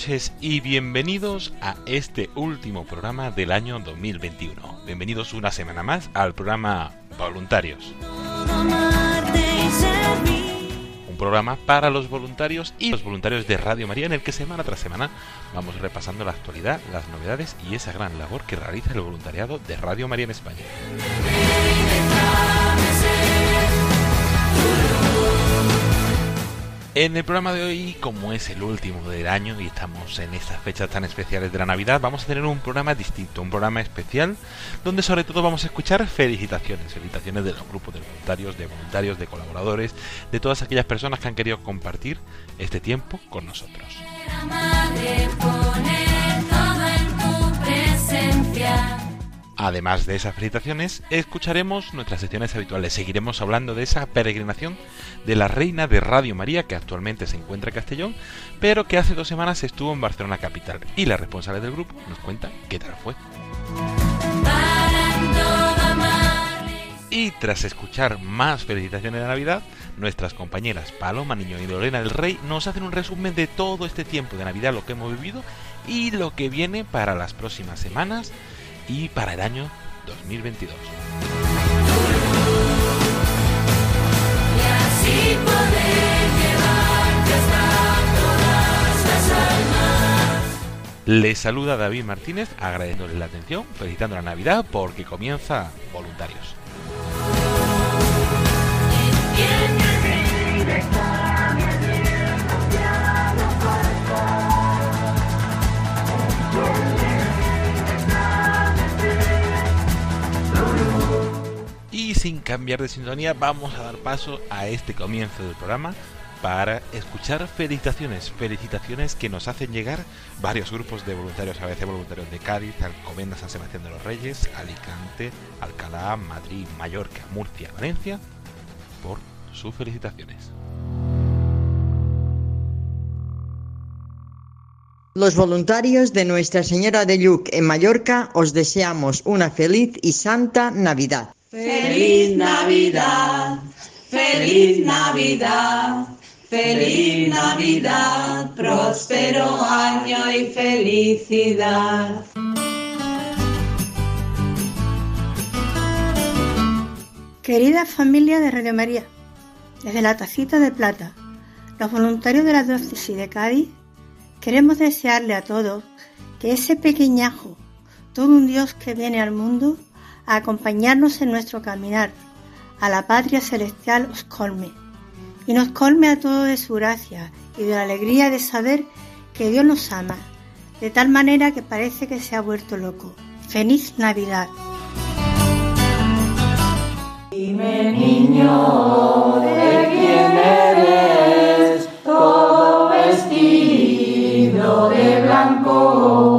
Noches y bienvenidos a este último programa del año 2021. Bienvenidos una semana más al programa Voluntarios. Un programa para los voluntarios y los voluntarios de Radio María en el que semana tras semana vamos repasando la actualidad, las novedades y esa gran labor que realiza el voluntariado de Radio María en España. En el programa de hoy, como es el último del año y estamos en estas fechas tan especiales de la Navidad, vamos a tener un programa distinto, un programa especial, donde sobre todo vamos a escuchar felicitaciones, felicitaciones de los grupos de voluntarios, de voluntarios, de colaboradores, de todas aquellas personas que han querido compartir este tiempo con nosotros. Además de esas felicitaciones, escucharemos nuestras secciones habituales. Seguiremos hablando de esa peregrinación de la Reina de Radio María, que actualmente se encuentra en Castellón, pero que hace dos semanas estuvo en Barcelona capital. Y la responsable del grupo nos cuenta qué tal fue. Y tras escuchar más felicitaciones de Navidad, nuestras compañeras Paloma Niño y Lorena del Rey nos hacen un resumen de todo este tiempo de Navidad, lo que hemos vivido y lo que viene para las próximas semanas y para el año 2022. Y así poder llevarte hasta todas las almas. Les saluda David Martínez agradeciéndoles la atención, felicitando la Navidad porque comienza Voluntarios. Y sin cambiar de sintonía, vamos a dar paso a este comienzo del programa para escuchar felicitaciones, felicitaciones que nos hacen llegar varios grupos de voluntarios, a veces voluntarios de Cádiz, Alcobendas, San Sebastián de los Reyes, Alicante, Alcalá, Madrid, Mallorca, Murcia, Valencia, por sus felicitaciones. Los voluntarios de Nuestra Señora de Lluc en Mallorca os deseamos una feliz y santa Navidad. Feliz Navidad, feliz Navidad, feliz Navidad, próspero año y felicidad. Querida familia de Radio María, desde la tacita de plata, los voluntarios de la diócesis de Cádiz, queremos desearle a todos que ese pequeñajo, todo un Dios que viene al mundo a acompañarnos en nuestro caminar a la patria celestial os colme y nos colme a todos de su gracia y de la alegría de saber que Dios nos ama, de tal manera que parece que se ha vuelto loco. Feliz Navidad. Dime niño, ¿de quién eres? Todo vestido de blanco.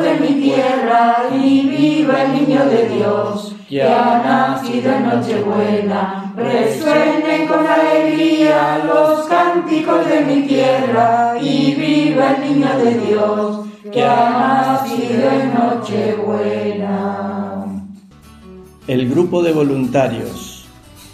De mi tierra y viva el niño de Dios que ha nacido en Nochebuena. Resuenen con alegría los cánticos de mi tierra y viva el niño de Dios que ha nacido en Nochebuena. El grupo de voluntarios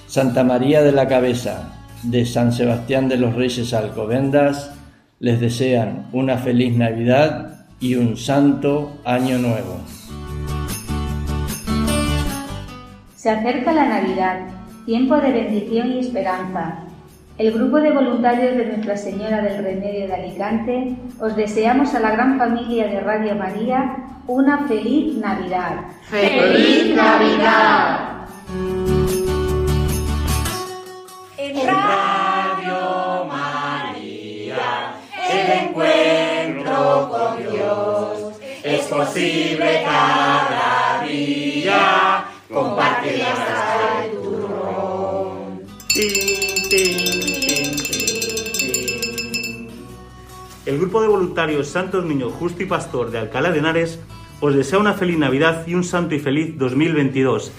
Santa María de la Cabeza de San Sebastián de los Reyes Alcobendas les desean una feliz Navidad y un santo año nuevo. Se acerca la Navidad, tiempo de bendición y esperanza. El grupo de voluntarios de Nuestra Señora del Remedio de Alicante os deseamos a la gran familia de Radio María una feliz Navidad. ¡Feliz Navidad! Posible cada día. Comparte hasta el turrón. El grupo de voluntarios Santos Niño Justo y Pastor de Alcalá de Henares os desea una feliz Navidad y un santo y feliz 2022.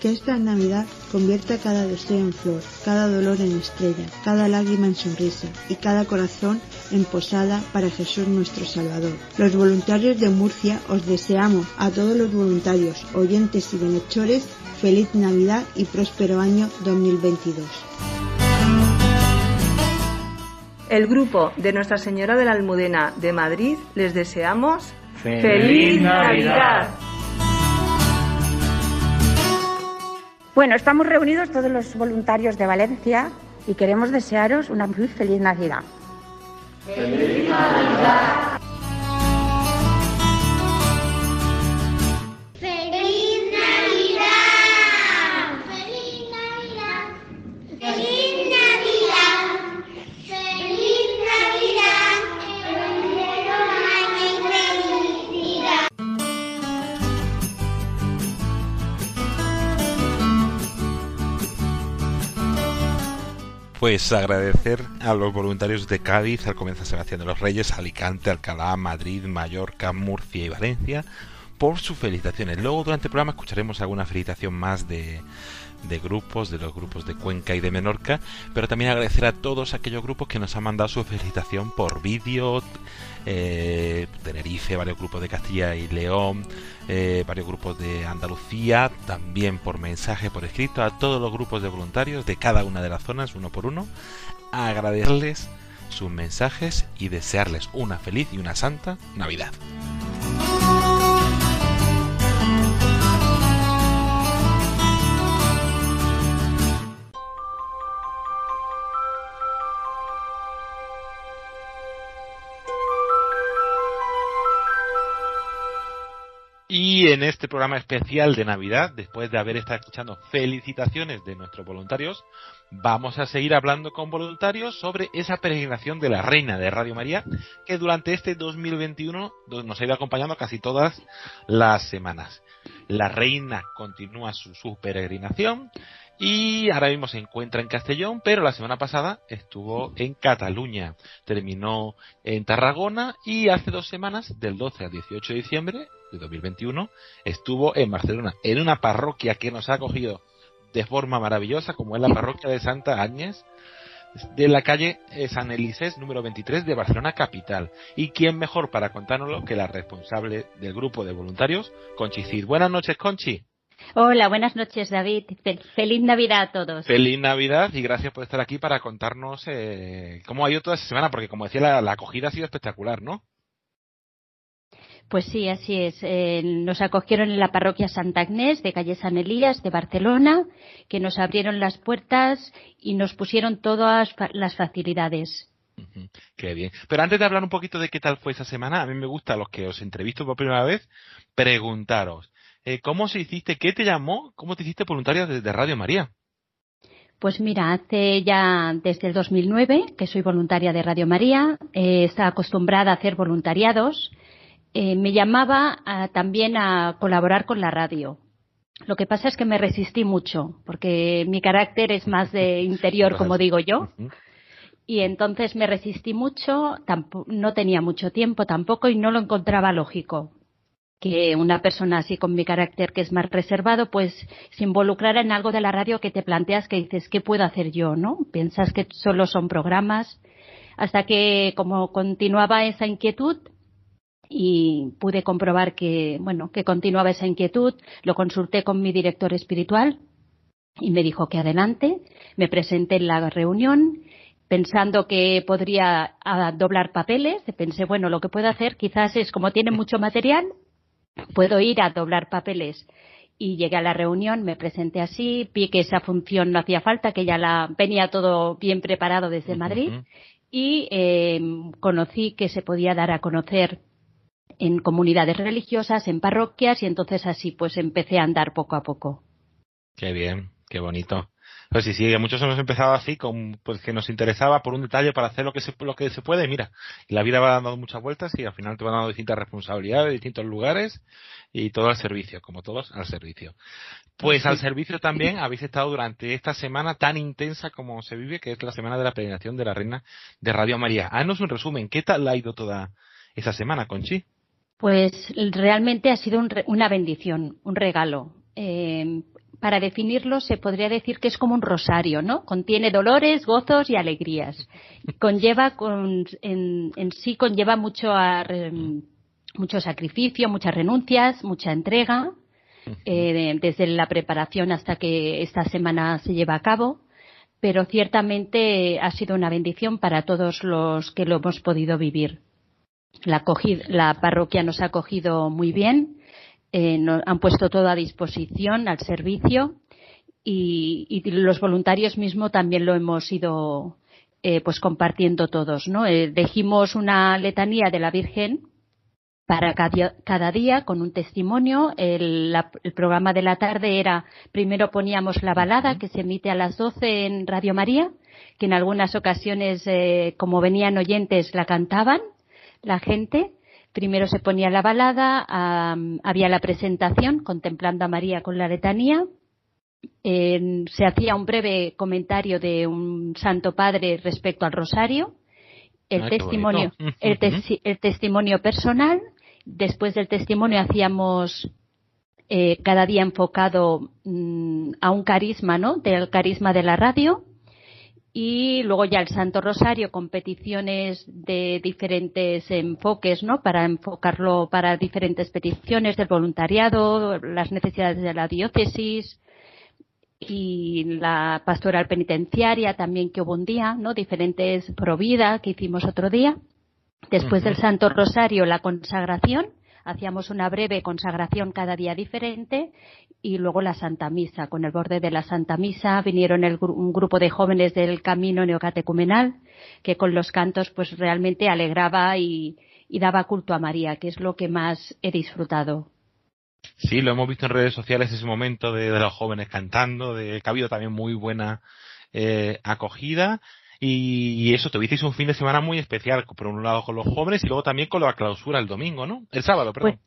Que esta Navidad convierta cada deseo en flor, cada dolor en estrella, cada lágrima en sonrisa y cada corazón en posada para Jesús nuestro Salvador. Los voluntarios de Murcia os deseamos a todos los voluntarios, oyentes y bienhechores feliz Navidad y próspero año 2022. El grupo de Nuestra Señora de la Almudena de Madrid les deseamos ¡Feliz Navidad! Bueno, estamos reunidos todos los voluntarios de Valencia y queremos desearos una muy feliz Navidad. ¡Feliz Navidad! Pues agradecer a los voluntarios de Cádiz, Alcobendas Sebastián de los Reyes, Alicante, Alcalá, Madrid, Mallorca, Murcia y Valencia por sus felicitaciones. Luego durante el programa escucharemos alguna felicitación más de, de grupos, de los grupos de Cuenca y de Menorca, pero también agradecer a todos aquellos grupos que nos han mandado su felicitación por vídeo, eh, Tenerife, varios grupos de Castilla y León, eh, varios grupos de Andalucía, también por mensaje, por escrito, a todos los grupos de voluntarios de cada una de las zonas, uno por uno, agradecerles sus mensajes y desearles una feliz y una santa Navidad. Y en este programa especial de Navidad, después de haber estado escuchando felicitaciones de nuestros voluntarios, vamos a seguir hablando con voluntarios sobre esa peregrinación de la Reina de Radio María, que durante este 2021 nos ha ido acompañando casi todas las semanas. La Reina continúa su, su peregrinación y ahora mismo se encuentra en Castellón, pero la semana pasada estuvo en Cataluña, terminó en Tarragona y hace dos semanas, del 12 al 18 de diciembre de 2021, estuvo en Barcelona, en una parroquia que nos ha acogido de forma maravillosa, como es la parroquia de Santa Áñez, de la calle eh, San Elisés número 23 de Barcelona capital. ¿Y quién mejor para contárnoslo que la responsable del grupo de voluntarios, Conchi Cid? Buenas noches, Conchi. Hola, buenas noches, David. Fel- Feliz Navidad a todos. Feliz Navidad y gracias por estar aquí para contarnos eh, cómo ha ido toda esta semana, porque como decía, la, la acogida ha sido espectacular, ¿no? Pues sí, así es. Eh, nos acogieron en la parroquia Santa Agnés de calle San Elías de Barcelona, que nos abrieron las puertas y nos pusieron todas las facilidades. Qué bien. Pero antes de hablar un poquito de qué tal fue esa semana, a mí me gusta a los que os entrevisto por primera vez, preguntaros, eh, ¿cómo se hiciste, qué te llamó, cómo te hiciste voluntaria de, de Radio María? Pues mira, hace ya desde el 2009 que soy voluntaria de Radio María, eh, está acostumbrada a hacer voluntariados. Eh, me llamaba a- también a colaborar con la radio. Lo que pasa es que me resistí mucho, porque mi carácter es más de interior, como digo yo. Y entonces me resistí mucho, no tenía mucho tiempo tampoco y no lo encontraba lógico que una persona así con mi carácter que es más reservado, pues se involucrara en algo de la radio que te planteas que dices, ¿qué puedo hacer yo? ¿No? Piensas que solo son programas. Hasta que como continuaba esa inquietud, y pude comprobar que, bueno, que continuaba esa inquietud. Lo consulté con mi director espiritual y me dijo que adelante. Me presenté en la reunión pensando que podría ah, doblar papeles. Pensé, bueno, lo que puedo hacer quizás es, como tiene mucho material, puedo ir a doblar papeles. Y llegué a la reunión, me presenté así, vi que esa función no hacía falta, que ya la venía todo bien preparado desde Madrid y eh, conocí que se podía dar a conocer en comunidades religiosas, en parroquias y entonces así pues empecé a andar poco a poco. Qué bien, qué bonito. Pues sí, sí, muchos hemos empezado así, con, pues que nos interesaba por un detalle para hacer lo que se, lo que se puede, mira, la vida va dando muchas vueltas y al final te van dando distintas responsabilidades, distintos lugares y todo al servicio, como todos al servicio. Pues al servicio también habéis estado durante esta semana tan intensa como se vive, que es la semana de la peregrinación de la Reina de Radio María. Haznos un resumen, ¿qué tal ha ido toda esa semana, Conchi? Pues realmente ha sido una bendición, un regalo. Eh, para definirlo se podría decir que es como un rosario, ¿no? Contiene dolores, gozos y alegrías. Conlleva en, sí conlleva mucho mucho sacrificio, muchas renuncias, mucha entrega, eh, desde la preparación hasta que esta semana se lleva a cabo. Pero ciertamente ha sido una bendición para todos los que lo hemos podido vivir. La, parroquia nos ha acogido muy bien, eh, han puesto todo a disposición al servicio y, los voluntarios mismos también lo hemos ido eh, pues compartiendo todos. ¿no? Eh, una letanía de la Virgen para cada, día con un testimonio. El, programa de la tarde era, primero poníamos la balada que se emite a las 12 en Radio María, que en algunas ocasiones, como venían oyentes, la cantaban la gente. Primero se ponía la balada, había la presentación contemplando a María con la letanía. se hacía un breve comentario de un Santo Padre respecto al rosario, el testimonio, el, testimonio personal. Después del testimonio hacíamos eh, cada día enfocado mm, a un carisma, ¿no? Del carisma de la radio y luego ya el Santo Rosario con peticiones de diferentes enfoques, ¿no? Para enfocarlo para diferentes peticiones del voluntariado, las necesidades de la diócesis y la pastoral penitenciaria también que hubo un día, ¿no? Diferentes provida que hicimos otro día. Después del Santo Rosario, la consagración hacíamos una breve consagración cada día diferente y luego la Santa Misa. Con el borde de la Santa Misa vinieron un grupo de jóvenes del camino neocatecumenal que con los cantos pues realmente alegraba y, daba culto a María, que es lo que más he disfrutado. Sí, lo hemos visto en redes sociales ese momento de, los jóvenes cantando, de que ha habido también muy buena eh, acogida y, eso, tuvisteis un fin de semana muy especial, por un lado con los jóvenes y luego también con la clausura el domingo, ¿no? El sábado, perdón.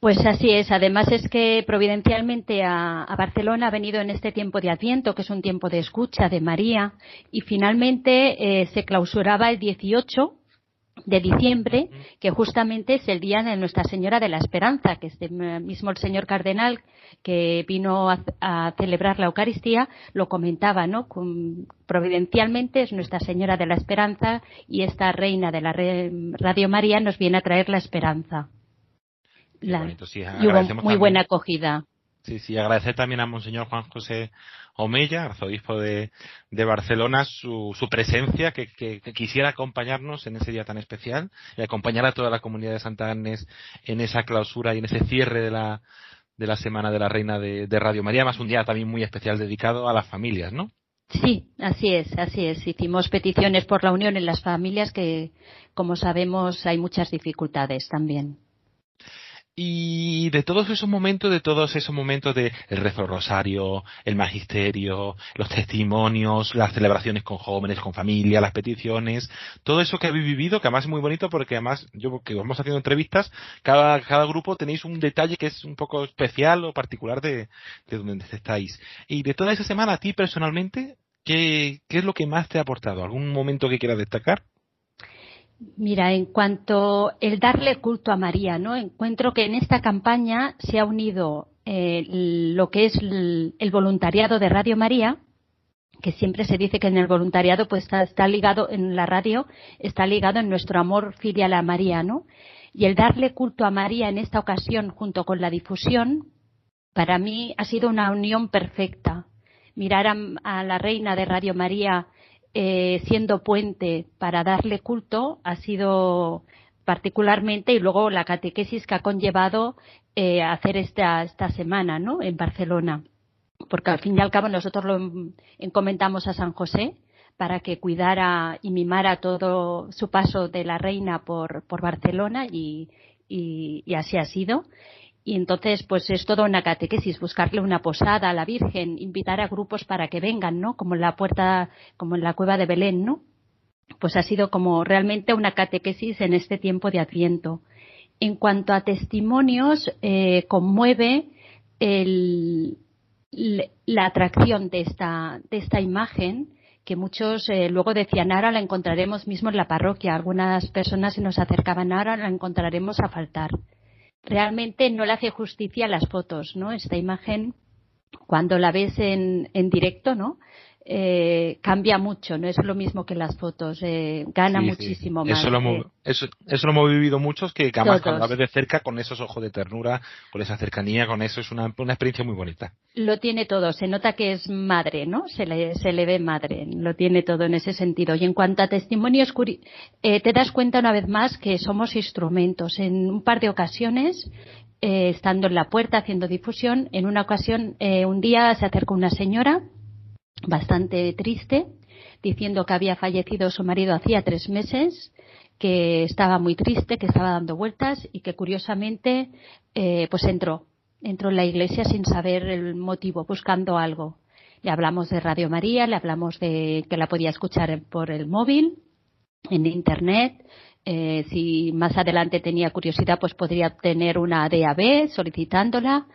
Pues, pues así es. Además es que providencialmente a, Barcelona ha venido en este tiempo de Adviento, que es un tiempo de escucha de María, y finalmente eh, se clausuraba el 18 de diciembre, que justamente es el día de Nuestra Señora de la Esperanza, que este mismo el señor cardenal que vino a, celebrar la Eucaristía lo comentaba, ¿no? providencialmente es Nuestra Señora de la Esperanza y esta reina de la Radio María nos viene a traer la esperanza. La, y hubo muy buena acogida. Sí, sí, agradecer también a Monseñor Juan José Omeya, arzobispo de, de Barcelona, su, su presencia, que, que, quisiera acompañarnos en ese día tan especial y acompañar a toda la comunidad de Santa Agnes en esa clausura y en ese cierre de la, de la Semana de la Reina de, de Radio María, más un día también muy especial dedicado a las familias, ¿no? Sí, así es, así es. Hicimos peticiones por la unión en las familias que, como sabemos, hay muchas dificultades también. Y de todos esos momentos, de todos esos momentos de el rezo rosario, el magisterio, los testimonios, las celebraciones con jóvenes, con familia, las peticiones, todo eso que habéis vivido, que además es muy bonito porque además yo que vamos haciendo entrevistas, cada, cada grupo tenéis un detalle que es un poco especial o particular de, de donde estáis. Y de toda esa semana, a ti personalmente, ¿qué, qué es lo que más te ha aportado? ¿Algún momento que quieras destacar? Mira, en cuanto el darle culto a María, ¿no? Encuentro que en esta campaña se ha unido eh, lo que es el, voluntariado de Radio María, que siempre se dice que en el voluntariado pues está, está, ligado en la radio, está ligado en nuestro amor filial a María, ¿no? Y el darle culto a María en esta ocasión junto con la difusión, para mí ha sido una unión perfecta. Mirar a, a la reina de Radio María eh, siendo puente para darle culto ha sido particularmente y luego la catequesis que ha conllevado eh, hacer esta, esta semana ¿no? en Barcelona. Porque al fin y al cabo nosotros lo encomendamos a San José para que cuidara y mimara todo su paso de la reina por, por Barcelona y, y, y así ha sido. Y entonces, pues es toda una catequesis, buscarle una posada a la Virgen, invitar a grupos para que vengan, ¿no? Como en la puerta, como en la cueva de Belén, ¿no? Pues ha sido como realmente una catequesis en este tiempo de Adviento. En cuanto a testimonios, eh, conmueve el, la atracción de esta, de esta imagen que muchos eh, luego decían ahora la encontraremos mismo en la parroquia. Algunas personas se nos acercaban ahora la encontraremos a faltar realmente no le hace justicia a las fotos, ¿no? Esta imagen, cuando la ves en, en directo, ¿no? Eh, cambia mucho, no es lo mismo que las fotos, eh, gana Sí, sí. muchísimo más. Eso lo, hemos, eso, eso lo hemos vivido muchos, que además cuando la ves de cerca, con esos ojos de ternura, con esa cercanía, con eso, es una, una experiencia muy bonita. Lo tiene todo, se nota que es madre, ¿no? Se le, se le ve madre, lo tiene todo en ese sentido. Y en cuanto a testimonios, eh, te das cuenta una vez más que somos instrumentos. En un par de ocasiones, eh, estando en la puerta haciendo difusión, en una ocasión, eh, un día se acercó una señora bastante triste, diciendo que había fallecido su marido hacía tres meses, que estaba muy triste, que estaba dando vueltas y que curiosamente eh, pues entró, entró en la iglesia sin saber el motivo, buscando algo. Le hablamos de Radio María, le hablamos de que la podía escuchar por el móvil, en internet. Eh, si más adelante tenía curiosidad, pues podría obtener una DAB solicitándola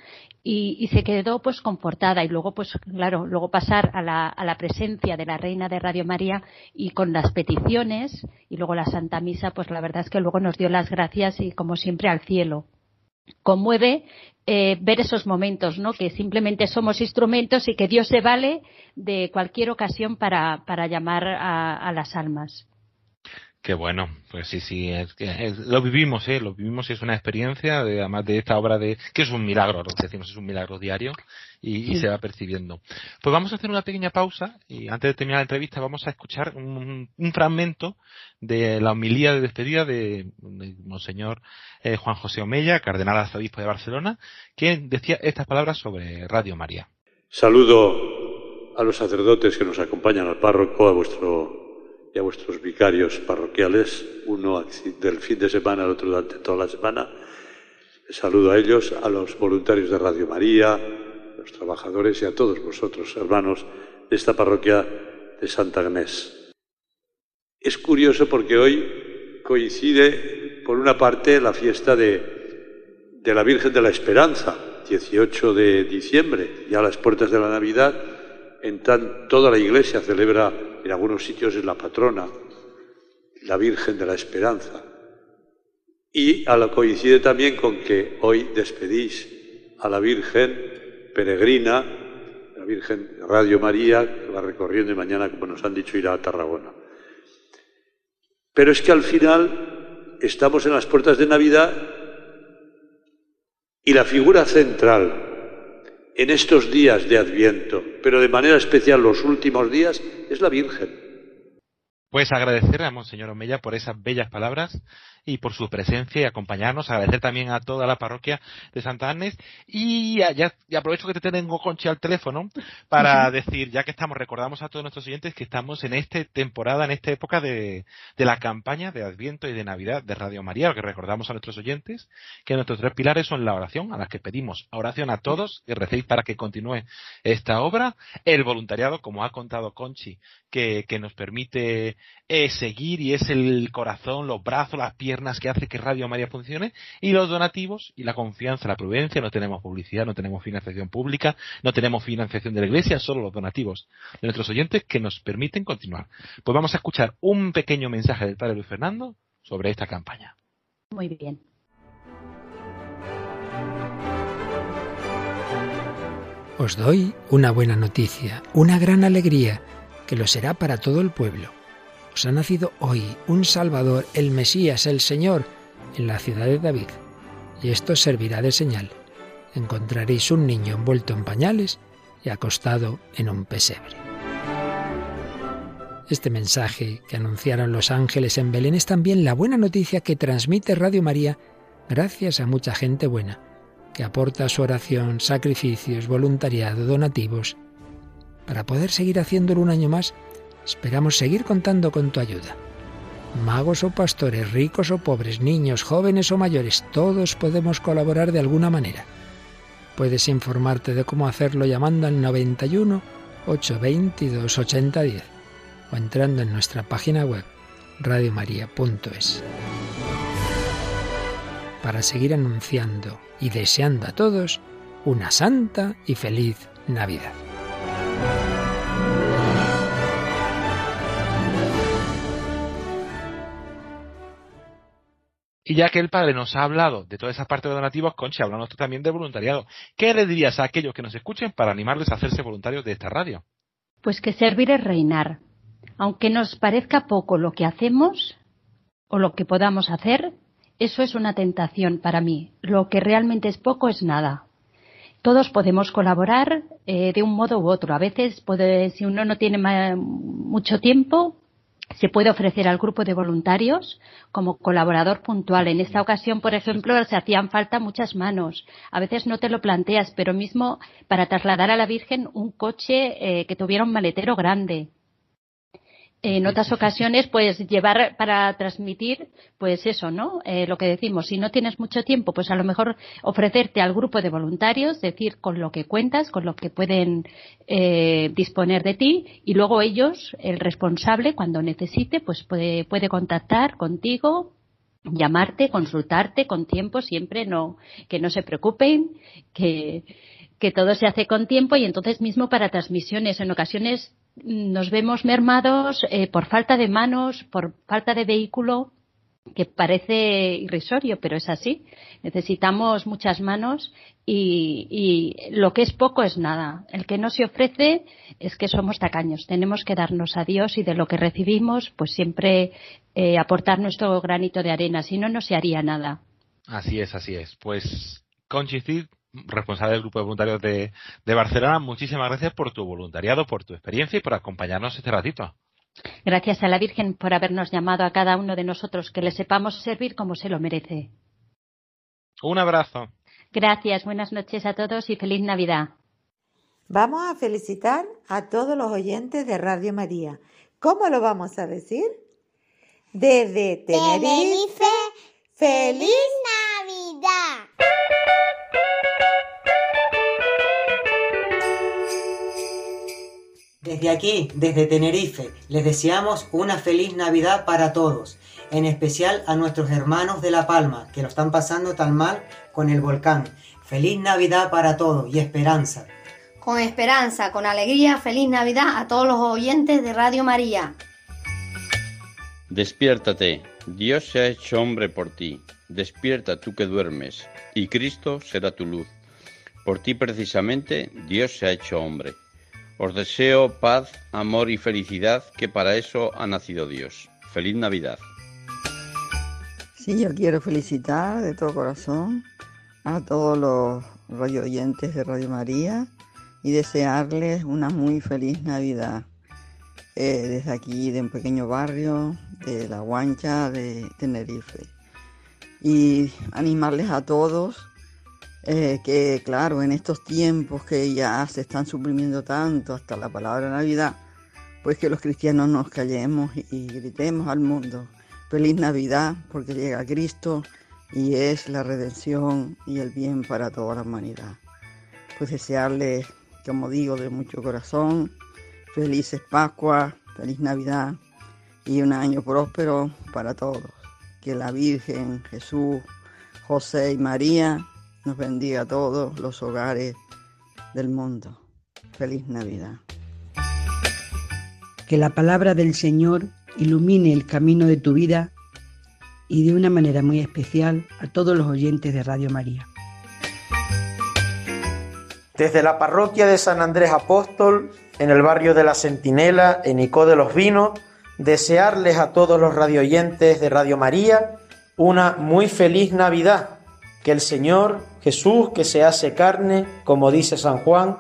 y, y se quedó pues confortada y luego pues claro luego pasar a la, a la presencia de la reina de Radio María y con las peticiones y luego la Santa Misa pues la verdad es que luego nos dio las gracias y como siempre al cielo conmueve eh, ver esos momentos, ¿no? Que simplemente somos instrumentos y que Dios se vale de cualquier ocasión para, para llamar a, a las almas. Qué bueno, pues sí, sí, es que es- lo vivimos, ¿eh? Lo vivimos y es una experiencia, de, además de esta obra de, que es un milagro, lo que decimos, es un milagro diario y, se va percibiendo. Pues vamos a hacer una pequeña pausa y antes de terminar la entrevista vamos a escuchar un, un fragmento de la homilía de despedida de, de Monseñor eh, Juan José Omeya, cardenal arzobispo de Barcelona, que decía estas palabras sobre Radio María. Saludo a los sacerdotes que nos acompañan al párroco, a vuestro y a vuestros vicarios parroquiales, uno del fin de semana, el otro durante toda la semana. Saludo a ellos, a los voluntarios de Radio María, a los trabajadores y a todos vosotros, hermanos de esta parroquia de Santa Agnés. Es curioso porque hoy coincide, por una parte, la fiesta de, de la Virgen de la Esperanza, 18 de diciembre, ya a las puertas de la Navidad, en tan, toda la iglesia celebra, en algunos sitios es la patrona, la Virgen de la Esperanza. Y a la, coincide también con que hoy despedís a la Virgen peregrina, la Virgen Radio María, que va recorriendo y mañana, como nos han dicho, irá a Tarragona. Pero es que al final estamos en las puertas de Navidad y la figura central en estos días de Adviento, pero de manera especial los últimos días, es la Virgen. Pues agradecer a Monseñor Omeya por esas bellas palabras y por su presencia y acompañarnos. Agradecer también a toda la parroquia de Santa Agnes. Y, ya, aprovecho que te tengo, Conchi, al teléfono para decir, ya que estamos, recordamos a todos nuestros oyentes que estamos en esta temporada, en esta época de, de la campaña de Adviento y de Navidad de Radio María, que recordamos a nuestros oyentes, que nuestros tres pilares son la oración, a las que pedimos oración a todos y recéis para que continúe esta obra, el voluntariado, como ha contado Conchi, que, que nos permite eh, seguir y es el corazón, los brazos, las piernas que hace que Radio María funcione y los donativos y la confianza, la prudencia. No tenemos publicidad, no tenemos financiación pública, no tenemos financiación de la Iglesia, solo los donativos de nuestros oyentes que nos permiten continuar. Pues vamos a escuchar un pequeño mensaje del Padre Luis Fernando sobre esta campaña. Muy bien. Os doy una buena noticia, una gran alegría, que lo será para todo el pueblo ha nacido hoy un Salvador, el Mesías, el Señor, en la ciudad de David. Y esto servirá de señal. Encontraréis un niño envuelto en pañales y acostado en un pesebre. Este mensaje que anunciaron los ángeles en Belén es también la buena noticia que transmite Radio María gracias a mucha gente buena, que aporta su oración, sacrificios, voluntariado, donativos, para poder seguir haciéndolo un año más Esperamos seguir contando con tu ayuda. Magos o pastores, ricos o pobres, niños, jóvenes o mayores, todos podemos colaborar de alguna manera. Puedes informarte de cómo hacerlo llamando al 91 822 8010 o entrando en nuestra página web radiomaria.es. Para seguir anunciando y deseando a todos una santa y feliz Navidad. Y ya que el padre nos ha hablado de toda esa parte de donativos, Concha, hablamos también de voluntariado. ¿Qué le dirías a aquellos que nos escuchen para animarles a hacerse voluntarios de esta radio? Pues que servir es reinar. Aunque nos parezca poco lo que hacemos o lo que podamos hacer, eso es una tentación para mí. Lo que realmente es poco es nada. Todos podemos colaborar eh, de un modo u otro. A veces, puede, si uno no tiene mucho tiempo, se puede ofrecer al grupo de voluntarios como colaborador puntual. En esta ocasión, por ejemplo, se hacían falta muchas manos. A veces no te lo planteas, pero mismo para trasladar a la Virgen un coche eh, que tuviera un maletero grande en otras ocasiones, pues llevar para transmitir, pues eso, ¿no? Eh, lo que decimos, si no tienes mucho tiempo, pues a lo mejor ofrecerte al grupo de voluntarios, decir con lo que cuentas, con lo que pueden eh, disponer de ti, y luego ellos, el responsable, cuando necesite, pues puede, puede contactar contigo, llamarte, consultarte con tiempo, siempre no, que no se preocupen, que, que todo se hace con tiempo y entonces mismo para transmisiones en ocasiones nos vemos mermados eh, por falta de manos, por falta de vehículo, que parece irrisorio, pero es así. Necesitamos muchas manos y, lo que es poco es nada. El que no se ofrece es que somos tacaños. Tenemos que darnos a Dios y de lo que recibimos, pues siempre eh, aportar nuestro granito de arena. Si no, no se haría nada. Así es, así es. Pues, Conchi responsable del grupo de voluntarios de, Barcelona, muchísimas gracias por tu voluntariado, por tu experiencia y por acompañarnos este ratito. Gracias a la Virgen por habernos llamado a cada uno de nosotros, que le sepamos servir como se lo merece. Un abrazo. Gracias, buenas noches a todos y feliz Navidad. Vamos a felicitar a todos los oyentes de Radio María. ¿Cómo lo vamos a decir? Desde Tenerife, feliz Navidad. Desde aquí, desde Tenerife, les deseamos una feliz Navidad para todos, en especial a nuestros hermanos de La Palma, que lo están pasando tan mal con el volcán. Feliz Navidad para todos y esperanza. Con esperanza, con alegría, feliz Navidad a todos los oyentes de Radio María. Despiértate, Dios se ha hecho hombre por ti. Despierta tú que duermes, y Cristo será tu luz. Por ti precisamente Dios se ha hecho hombre. Os deseo paz, amor y felicidad, que para eso ha nacido Dios. Feliz Navidad. Sí, yo quiero felicitar de todo corazón a todos los radio oyentes de Radio María y desearles una muy feliz Navidad. eh, desde aquí, de un pequeño barrio de La Guancha de Tenerife. Y animarles a todos eh, que, claro, en estos tiempos que ya se están suprimiendo tanto hasta la palabra Navidad, pues que los cristianos nos callemos y gritemos al mundo. Feliz Navidad, porque llega Cristo y es la redención y el bien para toda la humanidad. Pues desearles, como digo, de mucho corazón, felices Pascua, feliz Navidad y un año próspero para todos. Que la Virgen, Jesús, José y María nos bendiga a todos los hogares del mundo. Feliz Navidad. Que la palabra del Señor ilumine el camino de tu vida y de una manera muy especial a todos los oyentes de Radio María. Desde la parroquia de San Andrés Apóstol, en el barrio de la Centinela, en Icó de los Vinos, desearles a todos los radioyentes de Radio María una muy feliz Navidad. Que el Señor Jesús, que se hace carne, como dice San Juan,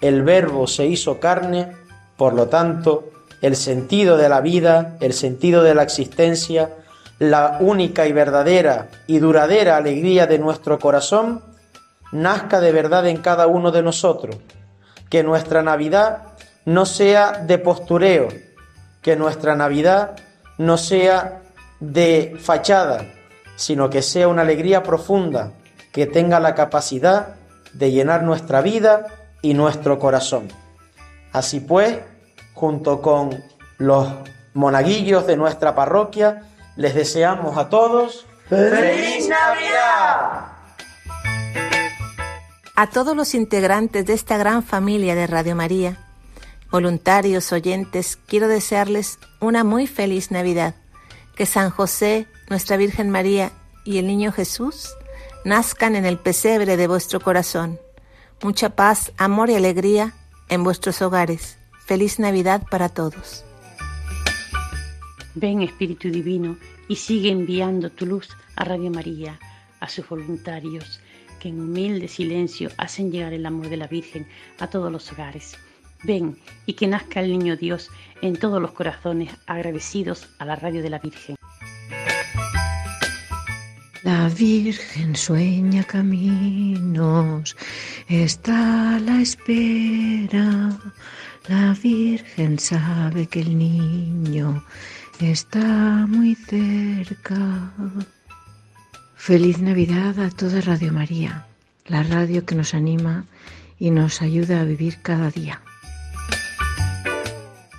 el Verbo se hizo carne, por lo tanto, el sentido de la vida, el sentido de la existencia, la única y verdadera y duradera alegría de nuestro corazón, nazca de verdad en cada uno de nosotros. Que nuestra Navidad no sea de postureo, que nuestra Navidad no sea de fachada, sino que sea una alegría profunda, que tenga la capacidad de llenar nuestra vida y nuestro corazón. Así pues, junto con los monaguillos de nuestra parroquia, les deseamos a todos ¡Feliz Navidad! A todos los integrantes de esta gran familia de Radio María, voluntarios, oyentes, quiero desearles una muy feliz Navidad. Que San José, nuestra Virgen María y el Niño Jesús nazcan en el pesebre de vuestro corazón. Mucha paz, amor y alegría en vuestros hogares. Feliz Navidad para todos. Ven Espíritu Divino y sigue enviando tu luz a Radio María, a sus voluntarios que en humilde silencio hacen llegar el amor de la Virgen a todos los hogares. Ven y que nazca el niño Dios en todos los corazones agradecidos a la radio de la Virgen. La Virgen sueña caminos, está a la espera. La Virgen sabe que el niño está muy cerca. Feliz Navidad a toda Radio María, la radio que nos anima y nos ayuda a vivir cada día.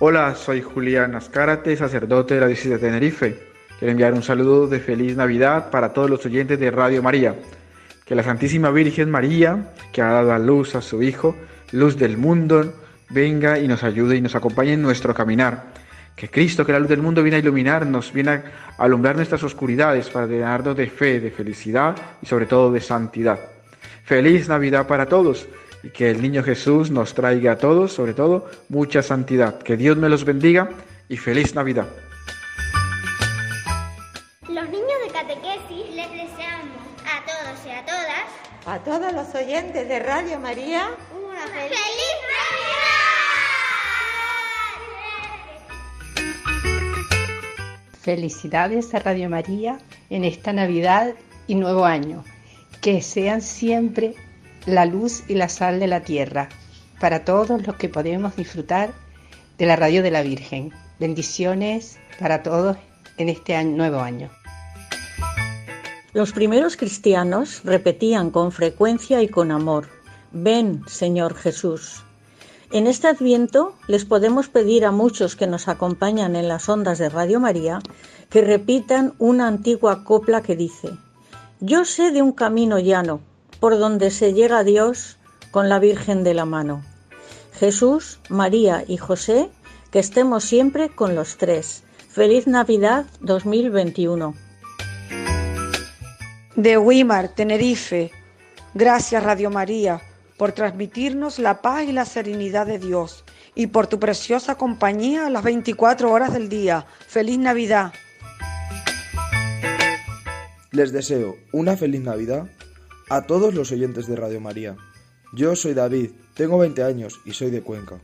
Hola, soy Julián Azcárate, sacerdote de la diócesis de Tenerife. Quiero enviar un saludo de feliz Navidad para todos los oyentes de Radio María. Que la Santísima Virgen María, que ha dado a luz a su Hijo, luz del mundo, venga y nos ayude y nos acompañe en nuestro caminar. Que Cristo, que la luz del mundo, viene a iluminarnos, viene a alumbrar nuestras oscuridades para llenarnos de fe, de felicidad y sobre todo de santidad. Feliz Navidad para todos y que el niño Jesús nos traiga a todos, sobre todo, mucha santidad. Que Dios me los bendiga y feliz Navidad. Los niños de catequesis les deseamos a todos y a todas A todos los oyentes de Radio María, una feliz Felicidades a Radio María en esta Navidad y nuevo año. Que sean siempre la luz y la sal de la tierra para todos los que podemos disfrutar de la radio de la Virgen. Bendiciones para todos en este nuevo año. Los primeros cristianos repetían con frecuencia y con amor, ven, Señor Jesús. En este adviento les podemos pedir a muchos que nos acompañan en las ondas de Radio María que repitan una antigua copla que dice, Yo sé de un camino llano por donde se llega a Dios con la Virgen de la mano. Jesús, María y José, que estemos siempre con los tres. Feliz Navidad 2021. De Weimar, Tenerife. Gracias Radio María por transmitirnos la paz y la serenidad de Dios y por tu preciosa compañía a las 24 horas del día. Feliz Navidad. Les deseo una feliz Navidad a todos los oyentes de Radio María. Yo soy David, tengo 20 años y soy de Cuenca.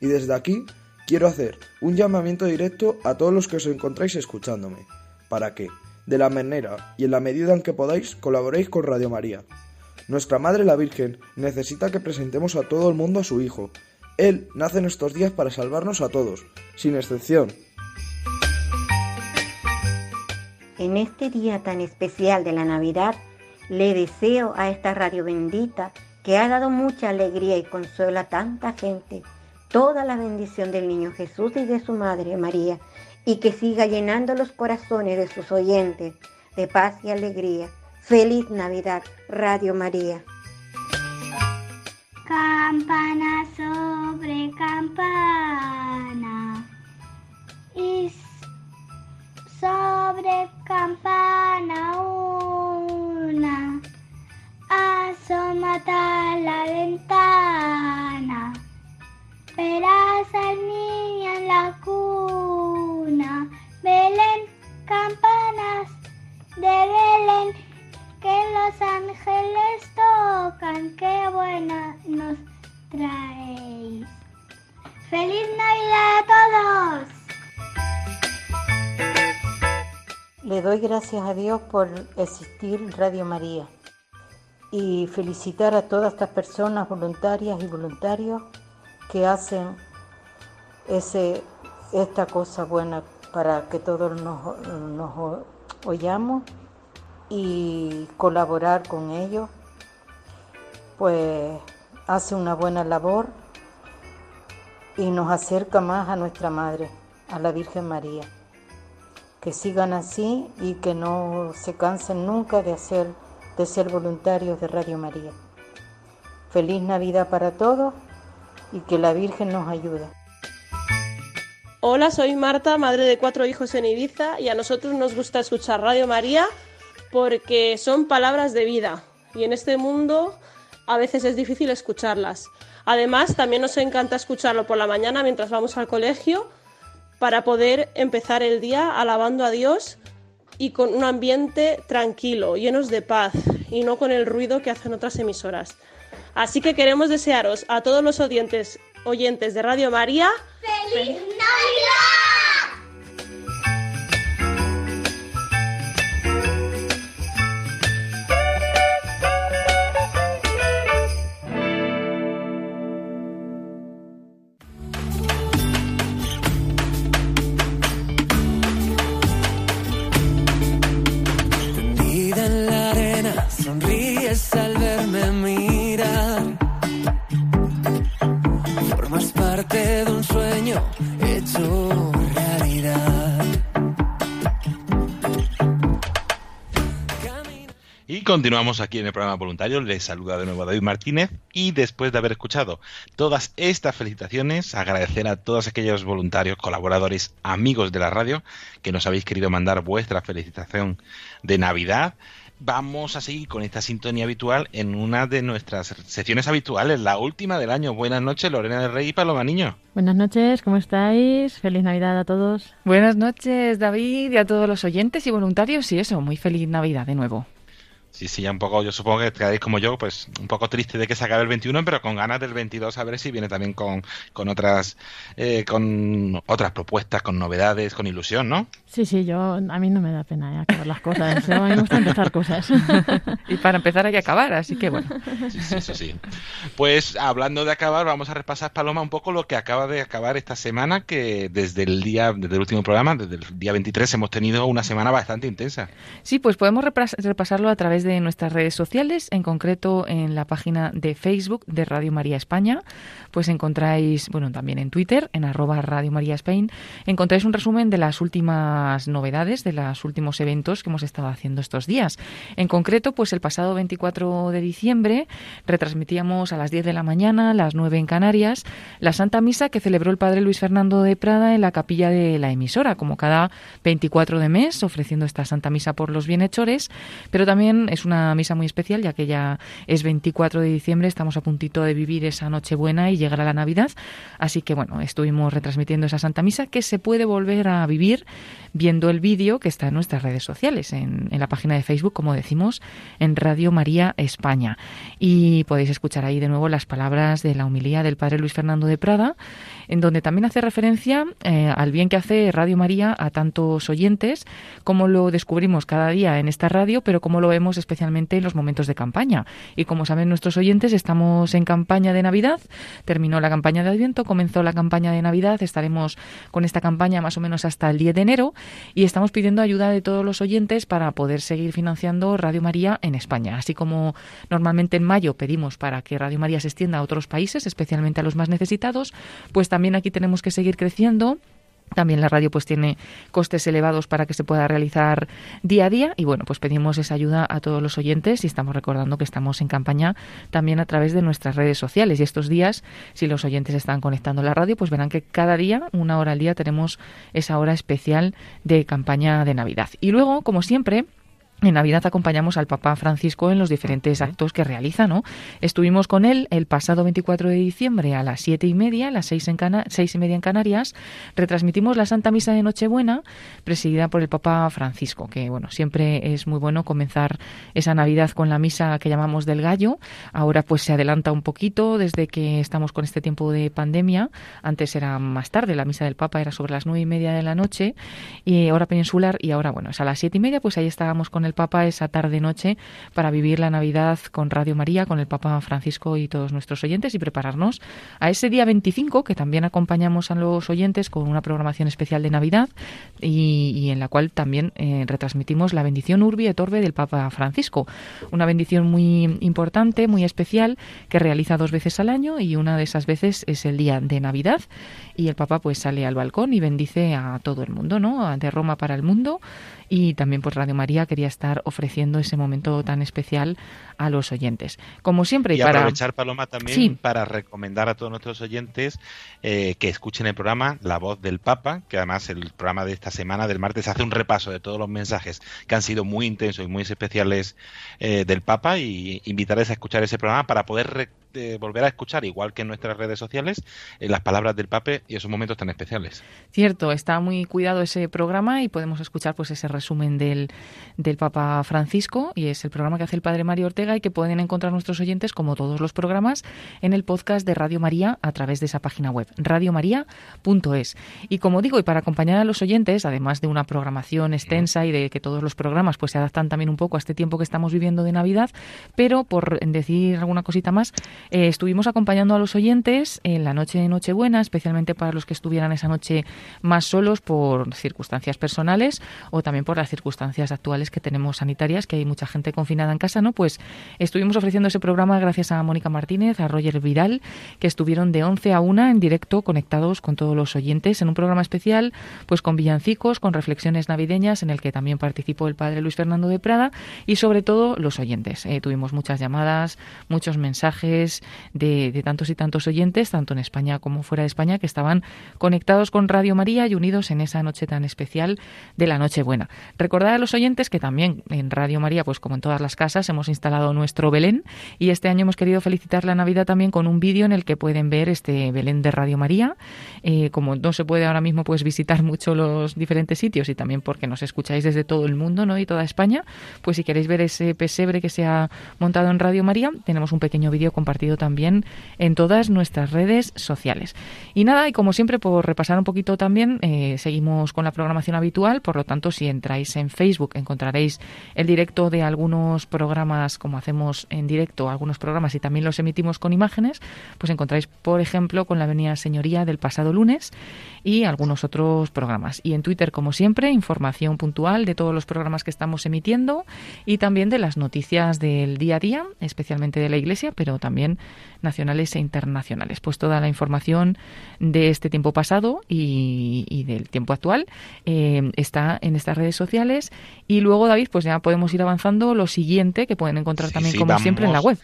Y desde aquí quiero hacer un llamamiento directo a todos los que os encontráis escuchándome, para que, de la manera y en la medida en que podáis, colaboréis con Radio María. Nuestra Madre la Virgen necesita que presentemos a todo el mundo a su Hijo. Él nace en estos días para salvarnos a todos, sin excepción. En este día tan especial de la Navidad, le deseo a esta radio bendita que ha dado mucha alegría y consuelo a tanta gente, toda la bendición del niño Jesús y de su Madre María, y que siga llenando los corazones de sus oyentes de paz y alegría. Feliz Navidad, Radio María. Campana sobre campana y sobre campana Le doy gracias a Dios por existir Radio María y felicitar a todas estas personas voluntarias y voluntarios que hacen ese, esta cosa buena para que todos nos, nos oyamos y colaborar con ellos, pues hace una buena labor y nos acerca más a nuestra Madre, a la Virgen María que sigan así y que no se cansen nunca de hacer de ser voluntarios de Radio María. Feliz Navidad para todos y que la Virgen nos ayude. Hola, soy Marta, madre de cuatro hijos en Ibiza y a nosotros nos gusta escuchar Radio María porque son palabras de vida y en este mundo a veces es difícil escucharlas. Además, también nos encanta escucharlo por la mañana mientras vamos al colegio para poder empezar el día alabando a Dios y con un ambiente tranquilo, llenos de paz y no con el ruido que hacen otras emisoras. Así que queremos desearos a todos los oyentes, oyentes de Radio María ¡Feliz Navidad! Continuamos aquí en el programa voluntario. Les saluda de nuevo David Martínez. Y después de haber escuchado todas estas felicitaciones, agradecer a todos aquellos voluntarios, colaboradores, amigos de la radio que nos habéis querido mandar vuestra felicitación de Navidad. Vamos a seguir con esta sintonía habitual en una de nuestras secciones habituales, la última del año. Buenas noches, Lorena del Rey y Paloma Niño. Buenas noches, ¿cómo estáis? Feliz Navidad a todos. Buenas noches, David, y a todos los oyentes y voluntarios. Y eso, muy feliz Navidad de nuevo. Sí, sí, ya un poco, yo supongo que quedáis como yo, pues un poco triste de que se acabe el 21, pero con ganas del 22 a ver si viene también con, con otras eh, con otras propuestas, con novedades, con ilusión, ¿no? Sí, sí, yo a mí no me da pena eh, acabar las cosas. Yo, a mí me gusta empezar cosas. y para empezar hay que acabar, así que bueno. Sí, sí, eso sí. Pues hablando de acabar, vamos a repasar, Paloma, un poco lo que acaba de acabar esta semana, que desde el día, desde el último programa, desde el día 23, hemos tenido una semana bastante intensa. Sí, pues podemos repas- repasarlo a través de nuestras redes sociales, en concreto en la página de Facebook de Radio María España. Pues encontráis, bueno, también en Twitter, en arroba Radio María Spain, encontráis un resumen de las últimas novedades, de los últimos eventos que hemos estado haciendo estos días. En concreto, pues el pasado 24 de diciembre retransmitíamos a las 10 de la mañana, las 9 en Canarias, la Santa Misa que celebró el Padre Luis Fernando de Prada en la capilla de la emisora, como cada 24 de mes, ofreciendo esta Santa Misa por los bienhechores, pero también es una misa muy especial, ya que ya es 24 de diciembre, estamos a puntito de vivir esa Nochebuena y llegar a la Navidad, así que bueno, estuvimos retransmitiendo esa Santa Misa que se puede volver a vivir viendo el vídeo que está en nuestras redes sociales, en, en la página de Facebook, como decimos, en Radio María España. Y podéis escuchar ahí de nuevo las palabras de la humilía del Padre Luis Fernando de Prada, en donde también hace referencia eh, al bien que hace Radio María a tantos oyentes, como lo descubrimos cada día en esta radio, pero como lo vemos especialmente en los momentos de campaña. Y como saben nuestros oyentes, estamos en campaña de Navidad, terminó la campaña de Adviento, comenzó la campaña de Navidad, estaremos con esta campaña más o menos hasta el 10 de enero y estamos pidiendo ayuda de todos los oyentes para poder seguir financiando Radio María en España, así como normalmente en mayo pedimos para que Radio María se extienda a otros países, especialmente a los más necesitados, pues también aquí tenemos que seguir creciendo. También la radio pues tiene costes elevados para que se pueda realizar día a día. Y bueno, pues pedimos esa ayuda a todos los oyentes y estamos recordando que estamos en campaña también a través de nuestras redes sociales. Y estos días si los oyentes están conectando la radio pues verán que cada día, una hora al día tenemos esa hora especial de campaña de Navidad. Y luego, como siempre, en Navidad acompañamos al Papa Francisco en los diferentes actos que realiza, ¿no? Estuvimos con él el pasado 24 de diciembre a las siete y media, a las seis, en seis y media en Canarias. Retransmitimos la Santa Misa de Nochebuena, presidida por el Papa Francisco, que bueno, siempre es muy bueno comenzar esa Navidad con la misa que llamamos del gallo. Ahora pues se adelanta un poquito desde que estamos con este tiempo de pandemia. Antes era más tarde, la misa del Papa era sobre las nueve y media de la noche, y hora peninsular, y ahora bueno, es a las siete y media, pues ahí estábamos con el Papa esa tarde-noche para vivir la Navidad con Radio María, con el Papa Francisco y todos nuestros oyentes y prepararnos a ese día 25 que también acompañamos a los oyentes con una programación especial de Navidad y, en la cual también eh, retransmitimos la bendición Urbi et Orbe del Papa Francisco. Una bendición muy importante, muy especial que realiza dos veces al año y una de esas veces es el día de Navidad y el Papa pues sale al balcón y bendice a todo el mundo, ¿no? De Roma para el mundo y también pues Radio María quería estar ofreciendo ese momento tan especial a los oyentes. Como siempre, y para aprovechar Paloma también para recomendar a todos nuestros oyentes eh, que escuchen el programa La Voz del Papa, que además el programa de esta semana del martes hace un repaso de todos los mensajes que han sido muy intensos y muy especiales eh, del Papa y invitarles a escuchar ese programa para poder volver a escuchar, igual que en nuestras redes sociales, eh, las palabras del Pape y esos momentos tan especiales. Cierto, está muy cuidado ese programa y podemos escuchar pues ese resumen del, del Papa Francisco y es el programa que hace el Padre Mario Ortega y que pueden encontrar nuestros oyentes, como todos los programas, en el podcast de Radio María a través de esa página web, radiomaria.es. Y como digo, y para acompañar a los oyentes, además de una programación extensa y de que todos los programas pues se adaptan también un poco a este tiempo que estamos viviendo de Navidad, pero por decir alguna cosita más, eh, estuvimos acompañando a los oyentes en la noche de Nochebuena, especialmente para los que estuvieran esa noche más solos por circunstancias personales o también por las circunstancias actuales que tenemos sanitarias, que hay mucha gente confinada en casa, ¿no? Pues estuvimos ofreciendo ese programa gracias a Mónica Martínez, a Roger Vidal, que estuvieron de 11 a 1 en directo conectados con todos los oyentes en un programa especial, pues con villancicos, con reflexiones navideñas en el que también participó el padre Luis Fernando de Prada y sobre todo los oyentes. Eh, tuvimos muchas llamadas, muchos mensajes, de, tantos y tantos oyentes, tanto en España como fuera de España, que estaban conectados con Radio María y unidos en esa noche tan especial de la Nochebuena. Recordar a los oyentes que también en Radio María, pues como en todas las casas, hemos instalado nuestro Belén y este año hemos querido felicitar la Navidad también con un vídeo en el que pueden ver este Belén de Radio María. Eh, como no se puede ahora mismo pues visitar mucho los diferentes sitios y también porque nos escucháis desde todo el mundo ¿no? y toda España, pues si queréis ver ese pesebre que se ha montado en Radio María, tenemos un pequeño vídeo compartido también en todas nuestras redes sociales. Y nada, y como siempre, por repasar un poquito también, eh, seguimos con la programación habitual, por lo tanto, si entráis en Facebook encontraréis el directo de algunos programas, como hacemos en directo algunos programas y también los emitimos con imágenes, pues encontráis, por ejemplo, con la Avenida Señoría del pasado lunes y algunos otros programas. Y en Twitter, como siempre, información puntual de todos los programas que estamos emitiendo y también de las noticias del día a día, especialmente de la Iglesia, pero también nacionales e internacionales. Pues toda la información de este tiempo pasado y, del tiempo actual eh, está en estas redes sociales. Y luego, David, pues ya podemos ir avanzando lo siguiente que pueden encontrar también, como siempre, en la web.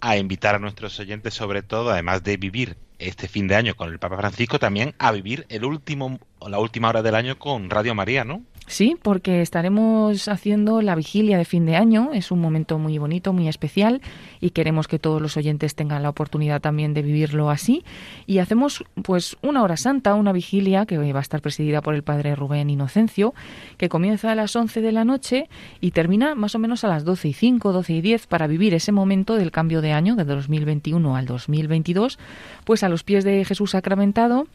A invitar a nuestros oyentes, sobre todo, además de vivir este fin de año con el Papa Francisco, también a vivir el último, la última hora del año con Radio María, ¿no? Sí, porque estaremos haciendo la vigilia de fin de año. Es un momento muy bonito, muy especial y queremos que todos los oyentes tengan la oportunidad también de vivirlo así. Y hacemos pues una hora santa, una vigilia que va a estar presidida por el padre Rubén Inocencio, que comienza a las 11 de la noche y termina más o menos a las 12 y 5, 12 y 10 para vivir ese momento del cambio de año, de 2021 al 2022, pues a los pies de Jesús sacramentado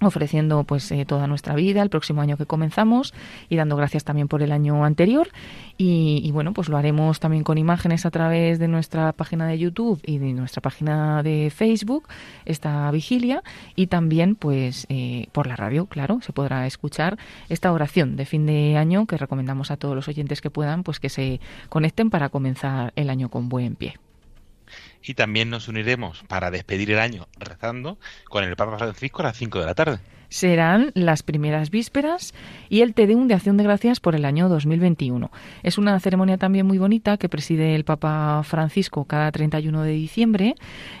ofreciendo pues eh, toda nuestra vida el próximo año que comenzamos y dando gracias también por el año anterior. Y, bueno pues lo haremos también con imágenes a través de nuestra página de YouTube y de nuestra página de Facebook esta vigilia y también pues eh, por la radio claro se podrá escuchar esta oración de fin de año que recomendamos a todos los oyentes que puedan pues que se conecten para comenzar el año con buen pie y también nos uniremos para despedir el año rezando con el Papa Francisco a las 5 de la tarde. Serán las primeras vísperas y el Te Deum de Acción de Gracias por el año 2021. Es una ceremonia también muy bonita que preside el Papa Francisco cada 31 de diciembre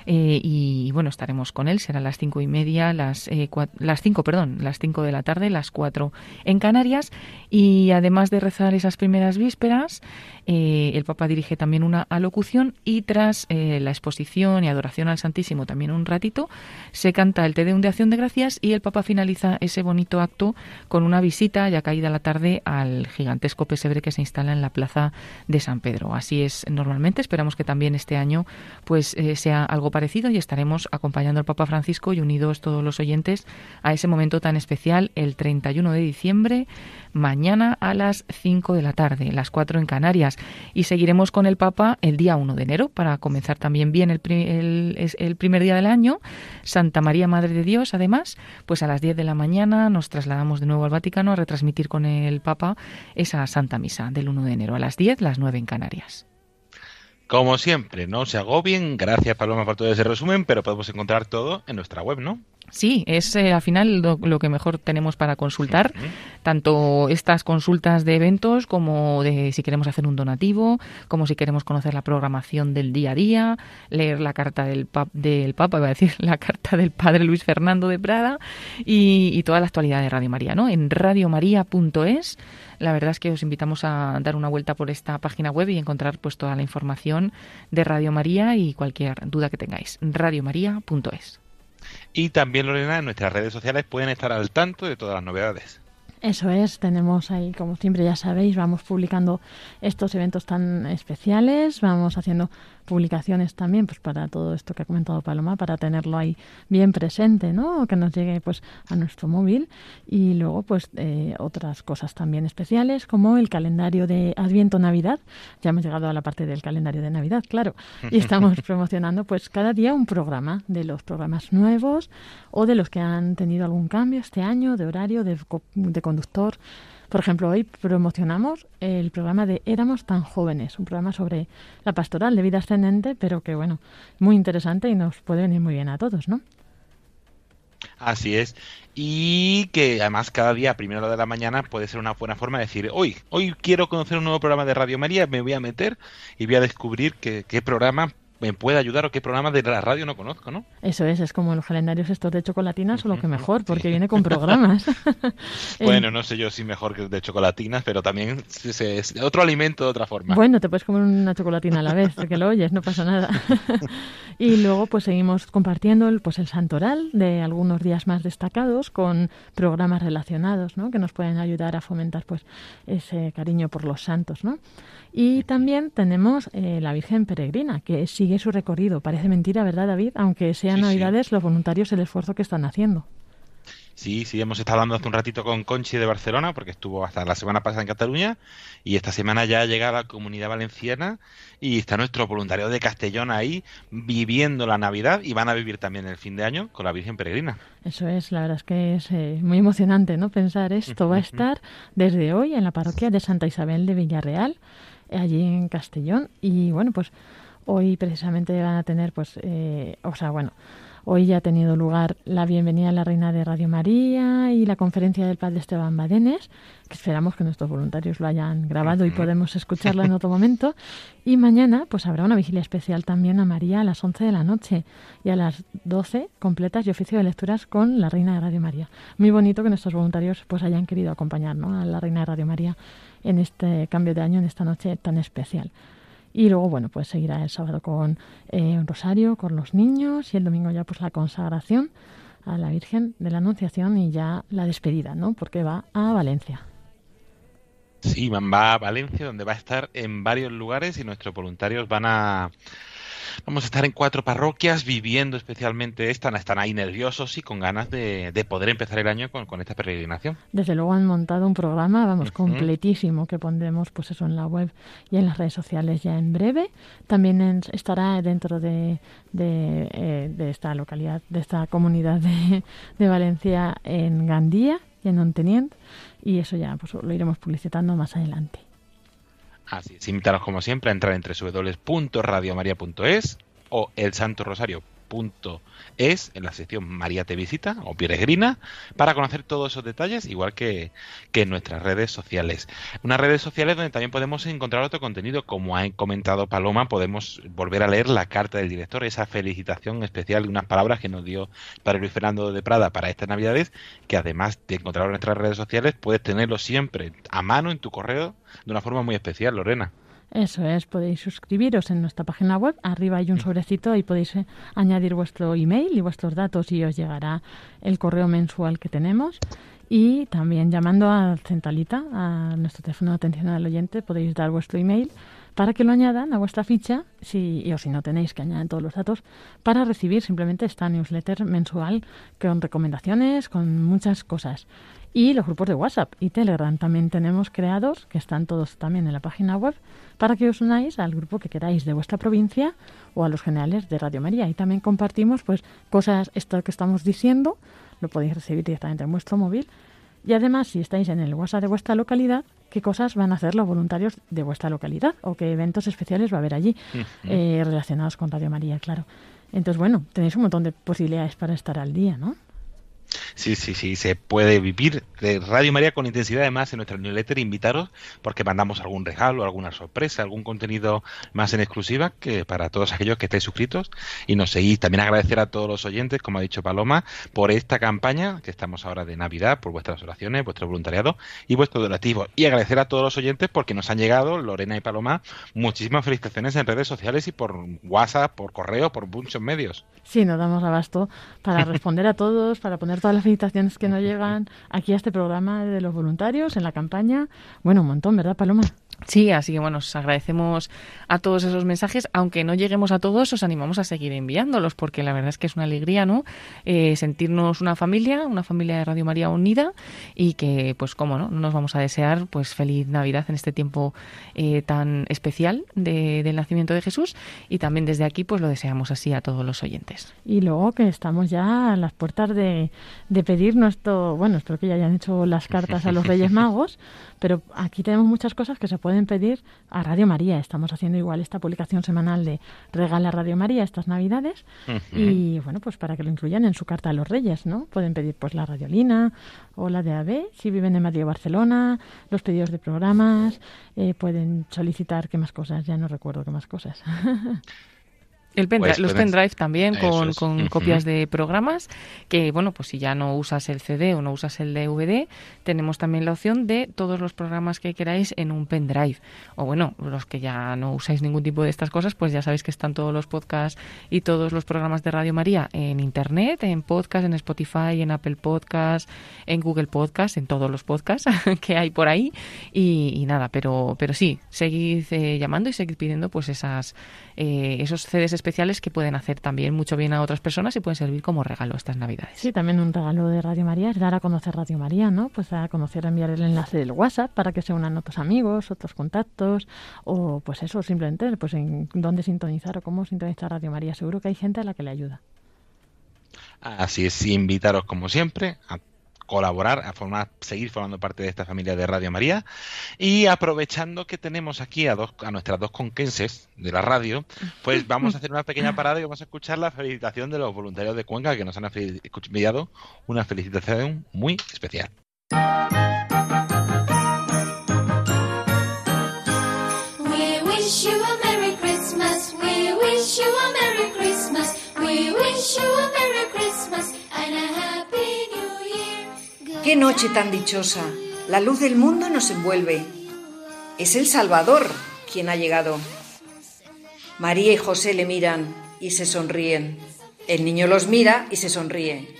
eh, y bueno, estaremos con él, será las cinco y media, las, eh, las cinco, perdón, las cinco de la tarde, las cuatro en Canarias. Y además de rezar esas primeras vísperas, eh, el Papa dirige también una alocución y tras la exposición y adoración al Santísimo también un ratito, se canta el Te Deum de Acción de Gracias y el Papa finaliza ese bonito acto con una visita ya caída la tarde al gigantesco pesebre que se instala en la plaza de San Pedro. Así es normalmente, esperamos que también este año pues eh, sea algo parecido y estaremos acompañando al Papa Francisco y unidos todos los oyentes a ese momento tan especial el 31 de diciembre mañana a las 5 de la tarde, las 4 en Canarias. Y seguiremos con el Papa el día 1 de enero para comenzar también bien el, primer día del año. Santa María, Madre de Dios, además, pues a las 10 de la mañana nos trasladamos de nuevo al Vaticano a retransmitir con el Papa esa Santa Misa del 1 de enero a las 10, las 9 en Canarias. Como siempre, no se agobien. Gracias, Paloma, por todo ese resumen, pero podemos encontrar todo en nuestra web, ¿no? Sí, es eh, al final lo, que mejor tenemos para consultar, tanto estas consultas de eventos como de si queremos hacer un donativo, como si queremos conocer la programación del día a día, leer la carta del, del Papa, iba a decir, la carta del Padre Luis Fernando de Prada y, toda la actualidad de Radio María, ¿no? En radiomaria.es, la verdad es que os invitamos a dar una vuelta por esta página web y encontrar pues toda la información de Radio María y cualquier duda que tengáis. radiomaria.es. Y también, Lorena, en nuestras redes sociales pueden estar al tanto de todas las novedades. Eso es, tenemos ahí, como siempre ya sabéis, vamos publicando estos eventos tan especiales, vamos haciendo publicaciones también pues para todo esto que ha comentado Paloma, para tenerlo ahí bien presente, ¿no? Que nos llegue pues a nuestro móvil y luego pues eh, otras cosas también especiales como el calendario de Adviento Navidad. Ya hemos llegado a la parte del calendario de Navidad, claro, y estamos promocionando pues cada día un programa de los programas nuevos o de los que han tenido algún cambio este año de horario, de, de conductor. Por ejemplo, hoy promocionamos el programa de Éramos tan jóvenes, un programa sobre la pastoral de vida ascendente, pero que, bueno, muy interesante y nos puede venir muy bien a todos, ¿no? Así es. Y que además cada día a primera hora de la mañana puede ser una buena forma de decir, hoy, hoy quiero conocer un nuevo programa de Radio María, me voy a meter y voy a descubrir qué, qué programa me puede ayudar o qué programas de la radio no conozco, ¿no? Eso es, es como los calendarios estos de chocolatinas, solo que mejor, porque viene con programas. bueno, no sé yo si mejor que de chocolatinas, pero también es otro alimento de otra forma. Bueno, te puedes comer una chocolatina a la vez, porque lo oyes, no pasa nada. y luego pues seguimos compartiendo el, pues el santoral de algunos días más destacados con programas relacionados, ¿no? Que nos pueden ayudar a fomentar pues ese cariño por los santos, ¿no? Y también tenemos eh, la Virgen Peregrina, que sigue su recorrido. Parece mentira, ¿verdad, David? Aunque sean Navidades, los voluntarios el esfuerzo que están haciendo. Sí, sí, hemos estado hablando hace un ratito con Conchi de Barcelona, porque estuvo hasta la semana pasada en Cataluña, y esta semana ya llega a la comunidad valenciana y está nuestro voluntario de Castellón ahí viviendo la Navidad y van a vivir también el fin de año con la Virgen Peregrina. Eso es, la verdad es que es eh, muy emocionante, ¿no? Pensar esto va a estar desde hoy en la parroquia de Santa Isabel de Villarreal allí en Castellón. Y bueno, pues hoy precisamente van a tener, pues, eh, o sea, bueno, Hoy ya ha tenido lugar la bienvenida a la Reina de Radio María y la conferencia del Padre Esteban Badenes, que esperamos que nuestros voluntarios lo hayan grabado y podemos escucharla en otro momento. Y mañana pues habrá una vigilia especial también a María a las 11 de la noche y a las 12 completas y oficio de lecturas con la Reina de Radio María. Muy bonito que nuestros voluntarios pues hayan querido acompañar a la Reina de Radio María en este cambio de año, en esta noche tan especial. Y luego, bueno, pues seguirá el sábado con eh, un rosario, con los niños y el domingo ya pues la consagración a la Virgen de la Anunciación y ya la despedida, ¿no? Porque va a Valencia. Sí, va a Valencia, donde va a estar en varios lugares y nuestros voluntarios van a Vamos a estar en cuatro parroquias viviendo especialmente esta. Están ahí nerviosos y con ganas de, poder empezar el año con, esta peregrinación. Desde luego han montado un programa, vamos, completísimo, que pondremos pues eso en la web y en las redes sociales ya en breve. También estará dentro de, eh, de, esta localidad, de esta comunidad de, de Valencia en Gandía y en Ontenient. Y eso ya pues, lo iremos publicitando más adelante. Así es, invitaros como siempre a entrar en www.radiomaria.es o el Santo Rosario es en la sección María te visita o peregrina para conocer todos esos detalles, igual que, en nuestras redes sociales. Unas redes sociales donde también podemos encontrar otro contenido, como ha comentado Paloma, podemos volver a leer la carta del director, esa felicitación especial unas palabras que nos dio Padre Luis Fernando de Prada para estas Navidades, que además de encontrarlo en nuestras redes sociales, puedes tenerlo siempre a mano en tu correo de una forma muy especial, Lorena. Eso es, podéis suscribiros en nuestra página web, arriba hay un sobrecito y podéis eh, añadir vuestro email y vuestros datos y os llegará el correo mensual que tenemos. Y también llamando a Centralita, a nuestro teléfono de atención al oyente, podéis dar vuestro email para que lo añadan a vuestra ficha, si, o si no tenéis que añadir todos los datos, para recibir simplemente esta newsletter mensual con recomendaciones, con muchas cosas y los grupos de WhatsApp y Telegram también tenemos creados, que están todos también en la página web, para que os unáis al grupo que queráis de vuestra provincia o a los generales de Radio María. Y también compartimos pues cosas, esto que estamos diciendo, lo podéis recibir directamente en vuestro móvil. Y además, si estáis en el WhatsApp de vuestra localidad, qué cosas van a hacer los voluntarios de vuestra localidad o qué eventos especiales va a haber allí eh, relacionados con Radio María, claro. Entonces, bueno, tenéis un montón de posibilidades para estar al día, ¿no? Sí, sí, sí, se puede vivir de Radio María con intensidad además en nuestra newsletter. Invitaros porque mandamos algún regalo, alguna sorpresa, algún contenido más en exclusiva que para todos aquellos que estéis suscritos y nos seguís. También agradecer a todos los oyentes, como ha dicho Paloma, por esta campaña que estamos ahora de Navidad, por vuestras oraciones, vuestro voluntariado y vuestro donativo. Y agradecer a todos los oyentes porque nos han llegado, Lorena y Paloma, muchísimas felicitaciones en redes sociales y por WhatsApp, por correo, por muchos medios. Sí, nos damos abasto para responder a todos, para poner todas las felicitaciones que nos llegan aquí a este programa de los voluntarios, en la campaña. Bueno, un montón, ¿verdad, Paloma? Sí, así que bueno, os agradecemos a todos esos mensajes. Aunque no lleguemos a todos, os animamos a seguir enviándolos, porque la verdad es que es una alegría, ¿no? Eh, sentirnos una familia, una familia de Radio María unida y que, pues, cómo no, nos vamos a desear, pues, feliz Navidad en este tiempo eh, tan especial del nacimiento de Jesús. Y también desde aquí, pues, lo deseamos así a todos los oyentes. Y luego que estamos ya a las puertas de, de pedir nuestro, bueno, espero que ya hayan hecho las cartas a los Reyes Magos, pero aquí tenemos muchas cosas que se pueden pedir a Radio María. Estamos haciendo igual esta publicación semanal de Regala Radio María estas Navidades. Y bueno, pues para que lo incluyan en su carta a los Reyes, ¿no? Pueden pedir pues la radiolina o la de AB, si viven en Madrid o Barcelona, los pedidos de programas, eh, pueden solicitar qué más cosas, ya no recuerdo qué más cosas. El pues los pendrive también con, con copias de programas que, bueno, pues si ya no usas el CD o no usas el DVD, tenemos también la opción de todos los programas que queráis en un pendrive. O bueno, los que ya no usáis ningún tipo de estas cosas, pues ya sabéis que están todos los podcasts y todos los programas de Radio María en Internet, en podcast, en Spotify, en Apple Podcast, en Google Podcast, en todos los podcasts que hay por ahí. Y, nada, pero, pero sí, seguid eh, llamando y seguid pidiendo pues esas, eh, esos CDs especiales que pueden hacer también mucho bien a otras personas y pueden servir como regalo estas Navidades. Sí, también un regalo de Radio María es dar a conocer Radio María, ¿no? Pues a conocer, enviar el enlace del WhatsApp para que se unan otros amigos, otros contactos, o pues eso, simplemente, pues en dónde sintonizar o cómo sintonizar Radio María. Seguro que hay gente a la que le ayuda. Así es, invitaros como siempre a colaborar, a formar, seguir formando parte de esta familia de Radio María. Y aprovechando que tenemos aquí a dos, a nuestras dos conquenses de la radio, pues vamos a hacer una pequeña parada y vamos a escuchar la felicitación de los voluntarios de Cuenca que nos han enviado una felicitación muy especial. We wish you a Merry Christmas. We wish you a Merry Christmas. Qué noche tan dichosa. La luz del mundo nos envuelve. Es el Salvador quien ha llegado. María y José le miran y se sonríen. El niño los mira y se sonríe.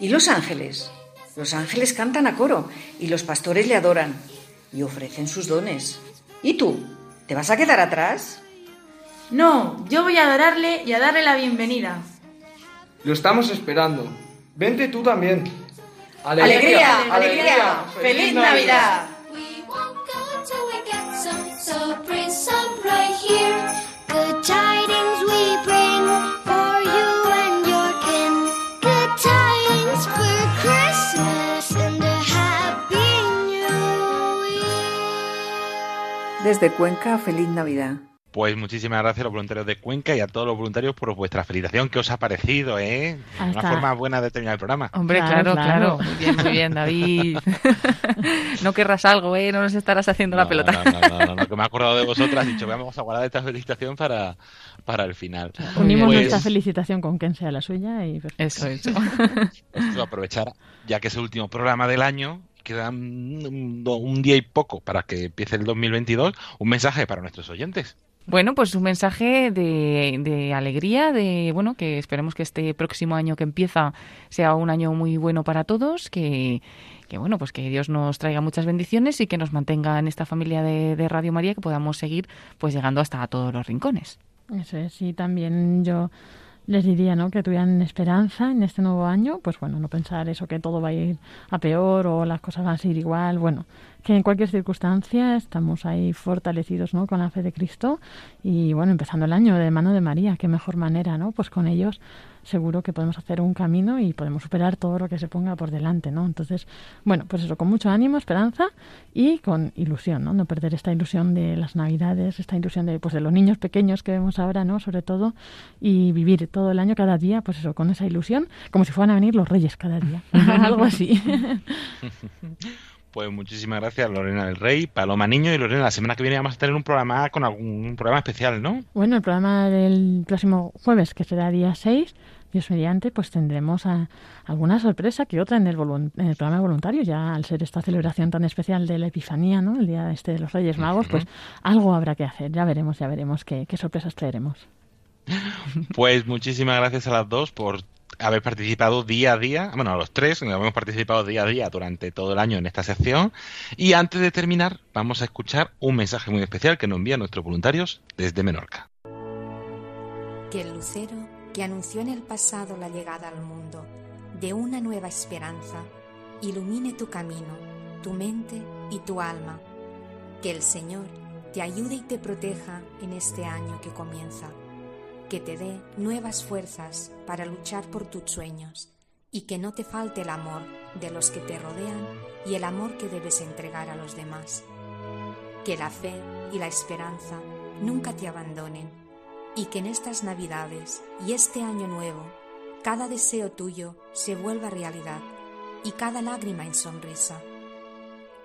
¿Y los ángeles? Los ángeles cantan a coro y los pastores le adoran y ofrecen sus dones. ¿Y tú? ¿Te vas a quedar atrás? No, yo voy a adorarle y a darle la bienvenida. Lo estamos esperando. Vente tú también. ¡Alegría! ¡Alegría! ¡Feliz Navidad! We won't go till we get some, so bring some right here. Good tidings we bring for you and your kin. Good tidings for Christmas and a Happy New Year. Desde Cuenca, feliz Navidad. Pues muchísimas gracias a los voluntarios de Cuenca y a todos los voluntarios por vuestra felicitación. ¿Qué os ha parecido, eh? Una forma buena de terminar el programa. Hombre, Claro, claro, claro, claro. Muy bien, muy bien, David. no querrás algo, ¿eh? No nos estarás haciendo la pelota. No, no, no, no, no, que me he acordado de vosotras. He dicho, vamos a guardar esta felicitación para, para el final. Unimos Pues, nuestra felicitación con quien sea la suya y perfecto. Eso, eso. pues, aprovechar, ya que es el último programa del año, quedan un, un día y poco para que empiece el 2022, un mensaje para nuestros oyentes. Bueno, pues un mensaje de, de alegría, de bueno, que esperemos que este próximo año que empieza sea un año muy bueno para todos, que, que bueno, pues que Dios nos traiga muchas bendiciones y que nos mantenga en esta familia de, Radio María, que podamos seguir pues llegando hasta todos los rincones. Eso es, y también yo les diría ¿no? que tuvieran esperanza en este nuevo año, pues bueno, no pensar eso que todo va a ir a peor o las cosas van a seguir igual, bueno, que en cualquier circunstancia estamos ahí fortalecidos ¿no? con la fe de Cristo y bueno, empezando el año de mano de María, qué mejor manera, ¿no? Pues con ellos seguro que podemos hacer un camino y podemos superar todo lo que se ponga por delante, ¿no? Entonces, bueno, pues eso, con mucho ánimo, esperanza y con ilusión, ¿no? No perder esta ilusión de las Navidades, esta ilusión de, pues, de los niños pequeños que vemos ahora, ¿no? Sobre todo, y vivir todo el año, cada día, pues eso, con esa ilusión, como si fueran a venir los reyes cada día, algo así. Pues muchísimas gracias, Lorena del Rey, Paloma Niño y Lorena. La semana que viene vamos a tener un programa con algún un programa especial, ¿no? Bueno, el programa del próximo jueves, que será día 6, Dios mediante, pues tendremos a, alguna sorpresa que otra en el, en el programa voluntario, ya al ser esta celebración tan especial de la Epifanía, ¿no? El día este de los Reyes Magos, pues algo habrá que hacer. Ya veremos, ya veremos qué, qué sorpresas traeremos. Pues muchísimas gracias a las dos por haber participado día a día, bueno, a los tres, hemos participado día a día durante todo el año en esta sección. Y antes de terminar, vamos a escuchar un mensaje muy especial que nos envían nuestros voluntarios desde Menorca. que el lucero anunció en el pasado la llegada al mundo de una nueva esperanza ilumine tu camino, tu mente y tu alma. Que el Señor te ayude y te proteja en este año que comienza. Que te dé nuevas fuerzas para luchar por tus sueños y que no te falte el amor de los que te rodean y el amor que debes entregar a los demás. Que la fe y la esperanza nunca te abandonen y que en estas Navidades y este año nuevo cada deseo tuyo se vuelva realidad y cada lágrima en sonrisa.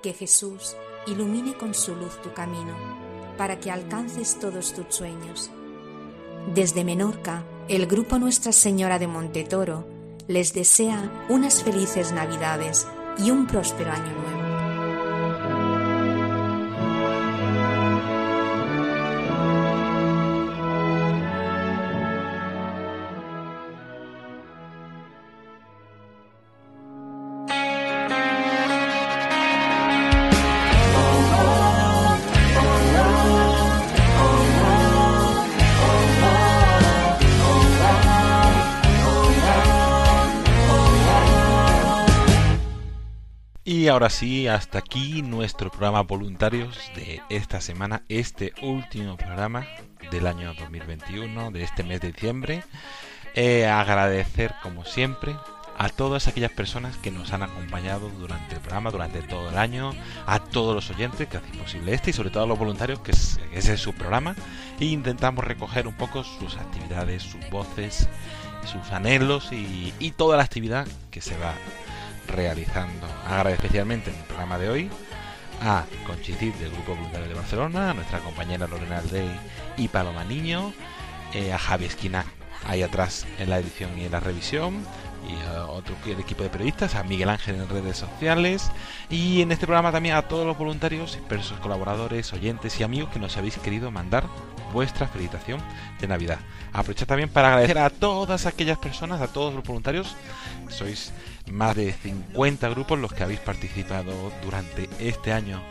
Que Jesús ilumine con su luz tu camino para que alcances todos tus sueños. Desde Menorca, el grupo Nuestra Señora de Montetoro les desea unas felices Navidades y un próspero año nuevo. Ahora sí, hasta aquí nuestro programa voluntarios de esta semana, este último programa del año 2021, de este mes de diciembre. Eh, agradecer, como siempre, a todas aquellas personas que nos han acompañado durante el programa, durante todo el año, a todos los oyentes que hacen posible este y sobre todo a los voluntarios, que, es, que ese es su programa, e intentamos recoger un poco sus actividades, sus voces, sus anhelos y, y toda la actividad que se va realizando. Agradezco especialmente en el programa de hoy a Conchicit del Grupo Voluntario de Barcelona, a nuestra compañera Lorena Aldey y Paloma Niño, eh, a Javi Esquina ahí atrás en la edición y en la revisión, y a otro equipo de periodistas, a Miguel Ángel en redes sociales y en este programa también a todos los voluntarios, personas colaboradores, oyentes y amigos que nos habéis querido mandar vuestra felicitación de Navidad. Aprovechar también para agradecer a todas aquellas personas, a todos los voluntarios, sois más de 50 grupos los que habéis participado durante este año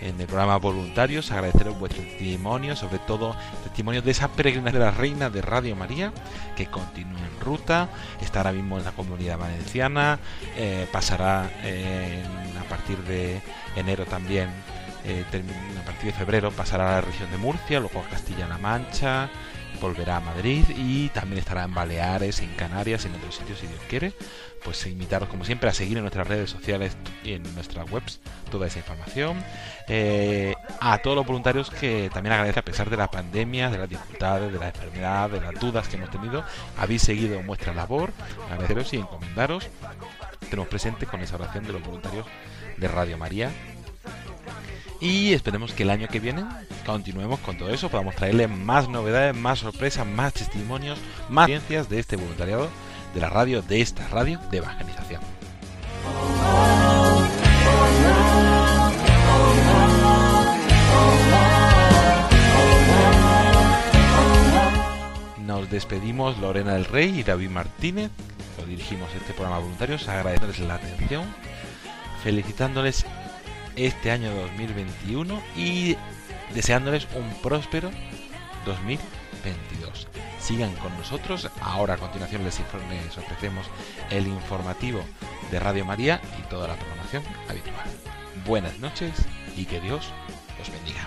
en el programa Voluntarios, agradeceros vuestro testimonio, sobre todo testimonios de esa peregrinación de la Reina de Radio María, que continúa en ruta, está ahora mismo en la comunidad valenciana, eh, pasará eh, a partir de enero también, eh, a partir de febrero pasará a la región de Murcia, luego a Castilla-La Mancha, volverá a Madrid y también estará en Baleares, en Canarias, en otros sitios si Dios quiere. Pues invitaros como siempre a seguir en nuestras redes sociales y en nuestras webs toda esa información. Eh, a todos los voluntarios que también agradezco a pesar de la pandemia, de las dificultades, de la enfermedad, de las dudas que hemos tenido, habéis seguido vuestra labor. Agradeceros y encomendaros. Tenemos presente con esa oración de los voluntarios de Radio María y esperemos que el año que viene continuemos con todo eso, podamos traerle más novedades, más sorpresas, más testimonios, más ciencias de este voluntariado de la radio, de esta radio de evangelización. Nos despedimos Lorena del Rey y David Martínez, lo dirigimos este programa voluntarios, agradeciéndoles la atención, felicitándoles este año 2021 y deseándoles un próspero 2022. Sigan con nosotros. Ahora a continuación les, ofrecemos el informativo de Radio María y toda la programación habitual. Buenas noches y que Dios los bendiga.